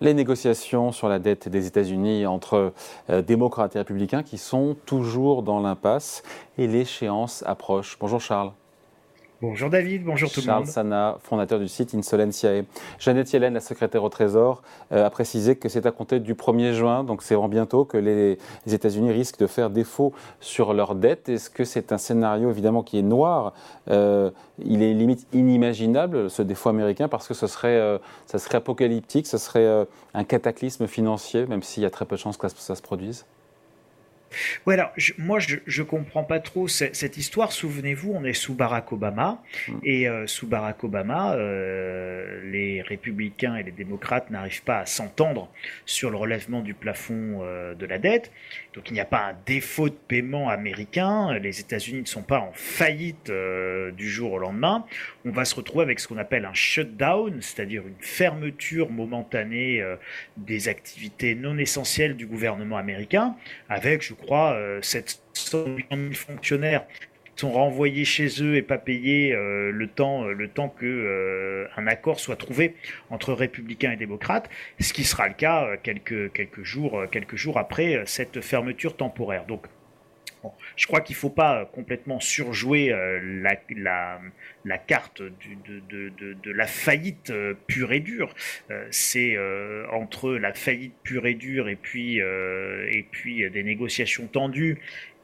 les négociations sur la dette des États-Unis entre euh, démocrates et républicains qui sont toujours dans l'impasse et l'échéance approche. Bonjour Charles. Bonjour David, bonjour tout le monde. Charles Sana, fondateur du site Insolentiae. Jeannette Yellen, la secrétaire au Trésor, euh, a précisé que c'est à compter du 1er juin, donc c'est en bientôt, que les, États-Unis risquent de faire défaut sur leurs dettes. Est-ce que c'est un scénario évidemment qui est noir euh, Il est limite inimaginable, ce défaut américain, parce que ce serait, euh, ça serait apocalyptique, ce serait un cataclysme financier, même s'il y a très peu de chances que ça se produise? Ouais, alors moi je, je comprends pas trop cette, histoire. Souvenez-vous, on est sous Barack Obama mm. et euh, sous Barack Obama, euh, les républicains et les démocrates n'arrivent pas à s'entendre sur le relèvement du plafond euh, de la dette. Donc il n'y a pas un défaut de paiement américain. Les États-Unis ne sont pas en faillite du jour au lendemain. On va se retrouver avec ce qu'on appelle un shutdown, c'est-à-dire une fermeture momentanée des activités non essentielles du gouvernement américain, avec je crois, 700 euh, millions de fonctionnaires sont renvoyés chez eux et pas payés euh, le temps euh, le accord soit trouvé entre républicains et démocrates, ce qui sera le cas quelques quelques jours quelques jours après cette fermeture temporaire. Donc je crois qu'il ne faut pas complètement surjouer la, la, carte de, la faillite pure et dure. c'est entre la faillite pure et dure et puis des négociations tendues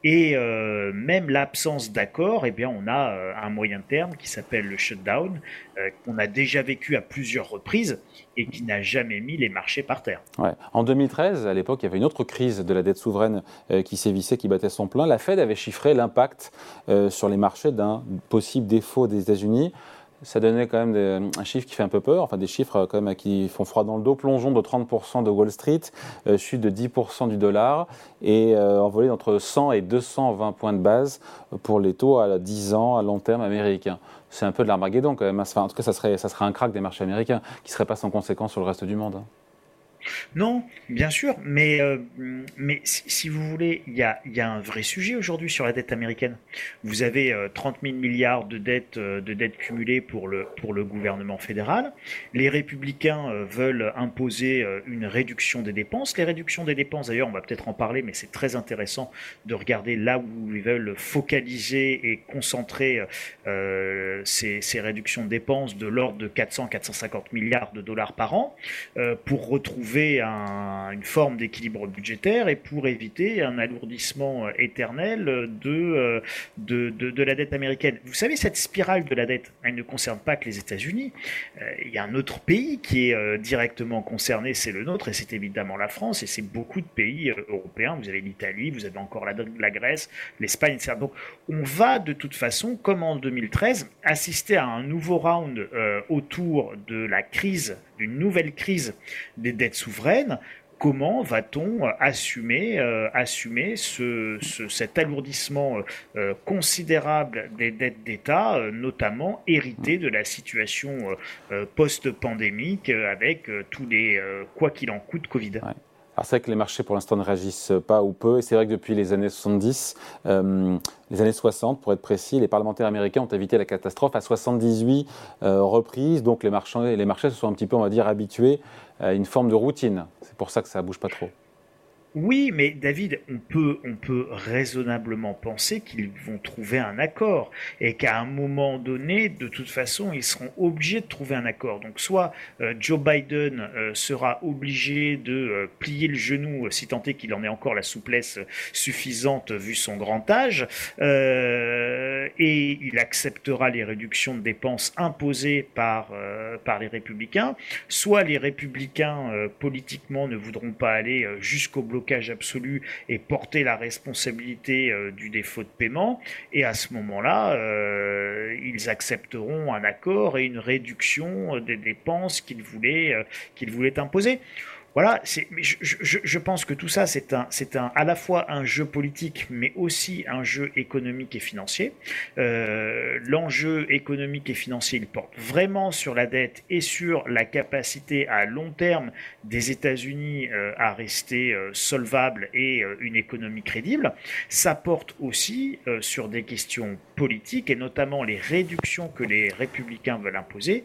et euh, même l'absence d'accord, eh on a euh, un moyen terme qui s'appelle le shutdown, euh, qu'on a déjà vécu à plusieurs reprises et qui n'a jamais mis les marchés par terre. En 2013, à l'époque, il y avait une autre crise de la dette souveraine qui sévissait, qui battait son plein. La Fed avait chiffré l'impact sur les marchés d'un possible défaut des États-Unis ça donnait quand même un chiffre qui fait un peu peur, enfin des chiffres quand même qui font froid dans le dos. Plongeon de 30% de Wall Street, euh, chute de 10% du dollar et euh, envolée d'entre 100 et 220 points de base pour les taux à 10 ans à long terme américains. C'est un peu de l'armageddon quand même. Hein. Enfin, en tout cas, ça serait, ça serait un crack des marchés américains qui ne serait pas sans conséquence sur le reste du monde. Non, bien sûr, mais, euh, mais si, vous voulez, il y a, y a, un vrai sujet aujourd'hui sur la dette américaine. Vous avez 30 euh, 000 milliards de dettes, euh, de cumulées pour le, pour le gouvernement fédéral. Les républicains veulent imposer une réduction des dépenses. Les réductions des dépenses, d'ailleurs, on va peut-être en parler, mais c'est très intéressant de regarder là où ils veulent focaliser et concentrer ces, ces, réductions de dépenses de l'ordre de 400-450 milliards de dollars par an pour retrouver une forme d'équilibre budgétaire et pour éviter un alourdissement euh, éternel euh, de, de, de, la dette américaine. Vous savez, cette spirale de la dette, elle ne concerne pas que les États-Unis. Euh, il y a un autre pays qui est directement concerné, c'est le nôtre, et c'est évidemment la France, et c'est beaucoup de pays européens. Vous avez l'Italie, vous avez encore la, la Grèce, l'Espagne, etc. Donc on va de toute façon, comme en 2013, assister à un nouveau round autour de la crise d'une nouvelle crise des dettes souveraines, comment va-t-on assumer, euh, assumer ce, cet alourdissement euh, considérable des dettes d'État, euh, notamment hérité de la situation post-pandémique avec tous les quoi qu'il en coûte Covid? C'est vrai que les marchés pour l'instant ne réagissent pas ou peu, et c'est vrai que depuis les années 70, euh, les années 60 pour être précis, les parlementaires américains ont évité la catastrophe à 78 euh, reprises, donc les marchés, les marchés se sont un petit peu, on va dire, habitués à une forme de routine. C'est pour ça que ça ne bouge pas trop. Oui, mais David, on peut, on peut raisonnablement penser qu'ils vont trouver un accord et qu'à un moment donné, de toute façon, ils seront obligés de trouver un accord. Donc, soit euh, Joe Biden euh, sera obligé de euh, plier le genou, si tant est qu'il en ait encore la souplesse suffisante vu son grand âge, et il acceptera les réductions de dépenses imposées par, par les républicains, soit les républicains politiquement ne voudront pas aller jusqu'au bloc absolu et porter la responsabilité euh, du défaut de paiement. Et à ce moment-là, euh, ils accepteront un accord et une réduction des dépenses qu'ils voulaient, euh, qu'ils voulaient imposer. Voilà, je, je, je, pense que tout ça, c'est un, c'est un, à la fois un jeu politique, mais aussi un jeu économique et financier. Euh, l'enjeu économique et financier, il porte vraiment sur la dette et sur la capacité à long terme des États-Unis euh, à rester euh, solvables et euh, une économie crédible. Ça porte aussi sur des questions politiques et notamment les réductions que les républicains veulent imposer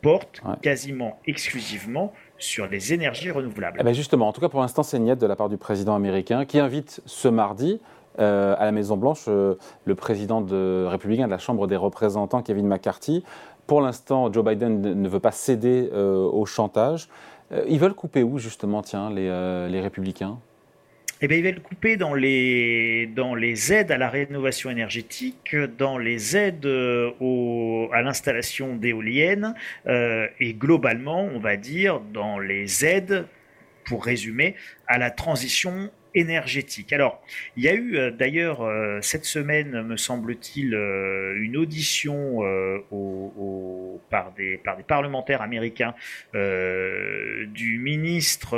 porte quasiment exclusivement sur les énergies renouvelables. Eh ben justement, en tout cas pour l'instant, c'est niette de la part du président américain qui invite ce mardi euh, à la Maison-Blanche euh, le président de, républicain de la Chambre des représentants, Kevin McCarthy. Pour l'instant, Joe Biden ne veut pas céder euh, au chantage. ils veulent couper où, justement, tiens, les, les républicains? Eh bien, il va le couper dans les, dans les aides à la rénovation énergétique, dans les aides au, à l'installation d'éoliennes euh, et globalement, on va dire, dans les aides, pour résumer, à la transition énergétique. Alors, il y a eu euh, d'ailleurs euh, cette semaine, me semble-t-il, euh, une audition au, par, des, par des parlementaires américains du ministre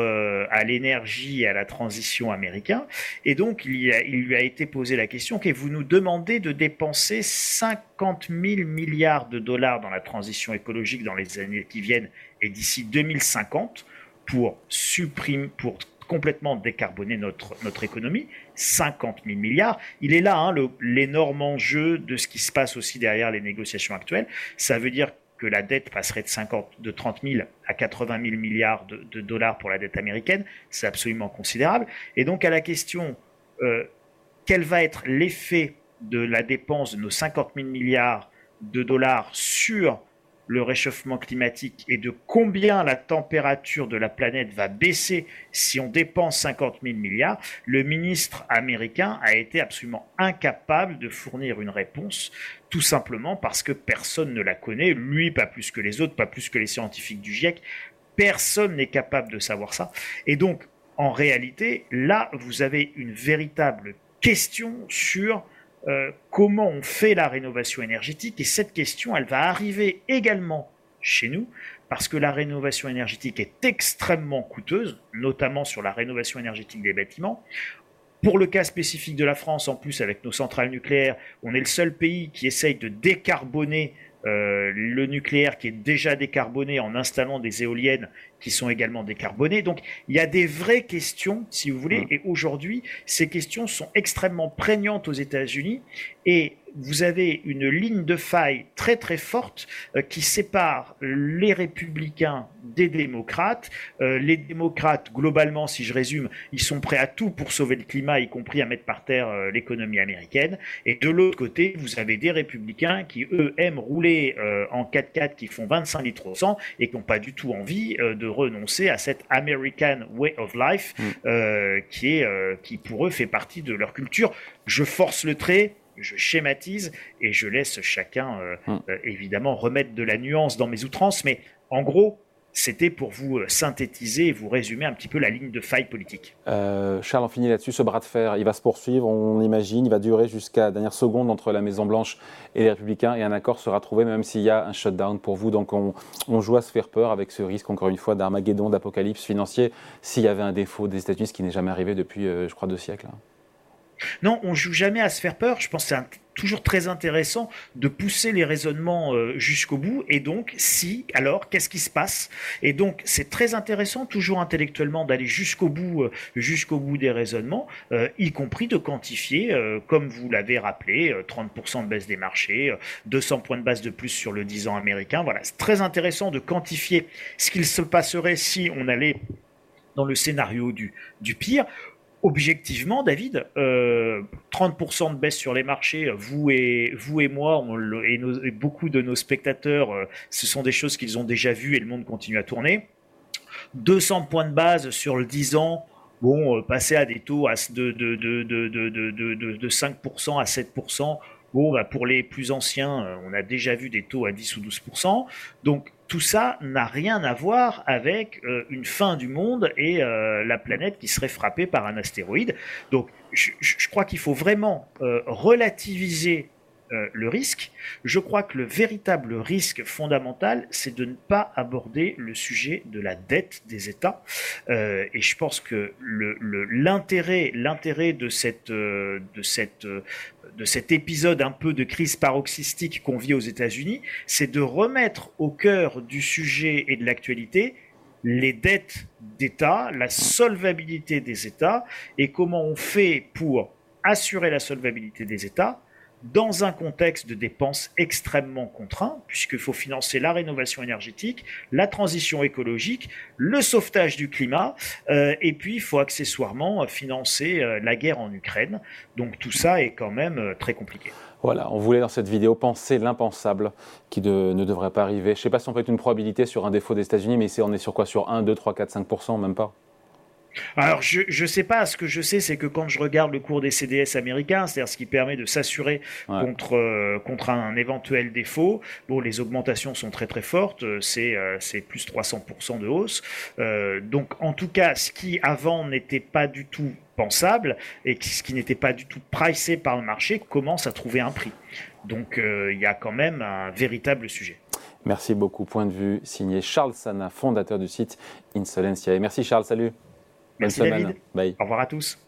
à l'énergie et à la transition américain. Et donc, il, il lui a été posé la question que vous nous demandez de dépenser 50 000 milliards de dollars dans la transition écologique dans les années qui viennent et d'ici 2050 pour supprimer, pour complètement décarboner notre, notre économie, 50 000 milliards. Il est là hein, l'énorme enjeu de ce qui se passe aussi derrière les négociations actuelles. Ça veut dire que la dette passerait de, 50, de 30 000 à 80 000 milliards de, dollars pour la dette américaine. C'est absolument considérable. Et donc à la question, euh, quel va être l'effet de la dépense de nos 50 000 milliards de dollars sur le réchauffement climatique et de combien la température de la planète va baisser si on dépense 50 000 milliards, le ministre américain a été absolument incapable de fournir une réponse, tout simplement parce que personne ne la connaît, lui pas plus que les autres, pas plus que les scientifiques du GIEC, personne n'est capable de savoir ça. Et donc, en réalité, là, vous avez une véritable question sur euh, comment on fait la rénovation énergétique et cette question, elle va arriver également chez nous parce que la rénovation énergétique est extrêmement coûteuse, notamment sur la rénovation énergétique des bâtiments. Pour le cas spécifique de la France, en plus avec nos centrales nucléaires, on est le seul pays qui essaye de décarboner euh, le nucléaire qui est déjà décarboné en installant des éoliennes qui sont également décarbonées. Donc il y a des vraies questions, si vous voulez, mmh. et aujourd'hui, ces questions sont extrêmement prégnantes aux États-Unis et vous avez une ligne de faille très très forte euh, qui sépare les républicains des démocrates. Euh, les démocrates, globalement, si je résume, ils sont prêts à tout pour sauver le climat, y compris à mettre par terre euh, l'économie américaine. Et de l'autre côté, vous avez des républicains qui, eux, aiment rouler en 4x4 qui font 25 litres au 100 et qui n'ont pas du tout envie de renoncer à cette American way of life mm. qui, est, qui, pour eux, fait partie de leur culture. Je force le trait, je schématise et je laisse chacun, euh, hum. euh, évidemment, remettre de la nuance dans mes outrances, mais en gros, c'était pour vous euh, synthétiser et vous résumer un petit peu la ligne de faille politique. Charles, on finit là-dessus. Ce bras de fer, il va se poursuivre, on imagine. Il va durer jusqu'à la dernière seconde entre la Maison-Blanche et les Républicains et un accord sera trouvé, même s'il y a un shutdown pour vous. Donc on, on, joue à se faire peur avec ce risque, encore une fois, d'Armageddon, d'apocalypse financier, s'il y avait un défaut des États-Unis, ce qui n'est jamais arrivé depuis, je crois, deux siècles. Non, on joue jamais à se faire peur. Je pense que c'est toujours très intéressant de pousser les raisonnements euh, jusqu'au bout. Et donc, si, alors, qu'est-ce qui se passe? Et donc, c'est très intéressant, toujours intellectuellement, d'aller jusqu'au bout, euh, jusqu'au bout des raisonnements, euh, y compris de quantifier, comme vous l'avez rappelé, 30% de baisse des marchés, 200 points de base de plus sur le 10 ans américain. Voilà, c'est très intéressant de quantifier ce qu'il se passerait si on allait dans le scénario du pire objectivement, David, 30% euh, de baisse sur les marchés, vous et, vous et moi, et, beaucoup de nos spectateurs, euh, ce sont des choses qu'ils ont déjà vues et le monde continue à tourner. 200 points de base sur le 10 ans, bon, euh, passer à des taux de, de, de 5% à 7%, bon, bah pour les plus anciens, on a déjà vu des taux à 10 ou 12%. Donc, tout ça n'a rien à voir avec euh, une fin du monde et euh, la planète qui serait frappée par un astéroïde. Donc je, crois qu'il faut vraiment euh, relativiser le risque. Je crois que le véritable risque fondamental, c'est de ne pas aborder le sujet de la dette des États. et je pense que l'intérêt, l'intérêt de cette, de cette de cet épisode un peu de crise paroxystique qu'on vit aux États-Unis, c'est de remettre au cœur du sujet et de l'actualité les dettes d'État, la solvabilité des États et comment on fait pour assurer la solvabilité des États dans un contexte de dépenses extrêmement contraint, puisqu'il faut financer la rénovation énergétique, la transition écologique, le sauvetage du climat, euh, et puis il faut accessoirement financer euh, la guerre en Ukraine. Donc tout ça est quand même euh, très compliqué. Voilà, on voulait dans cette vidéo penser l'impensable qui ne devrait pas arriver. Je ne sais pas si on peut être une probabilité sur un défaut des États-Unis, mais on est sur quoi? Sur 1, 2, 3, 4, 5%, même pas? Alors, je ne sais pas. Ce que je sais, c'est que quand je regarde le cours des CDS américains, c'est-à-dire ce qui permet de s'assurer contre, euh, contre un éventuel défaut, bon, les augmentations sont très très fortes. C'est euh, c'est plus 300% de hausse. Euh, donc, en tout cas, ce qui avant n'était pas du tout pensable et ce qui n'était pas du tout pricé par le marché commence à trouver un prix. Donc, il y a quand même un véritable sujet. Merci beaucoup. Point de vue signé Charles Sana, fondateur du site Insolentiae. Merci Charles, salut. Merci David. Bye. Au revoir à tous.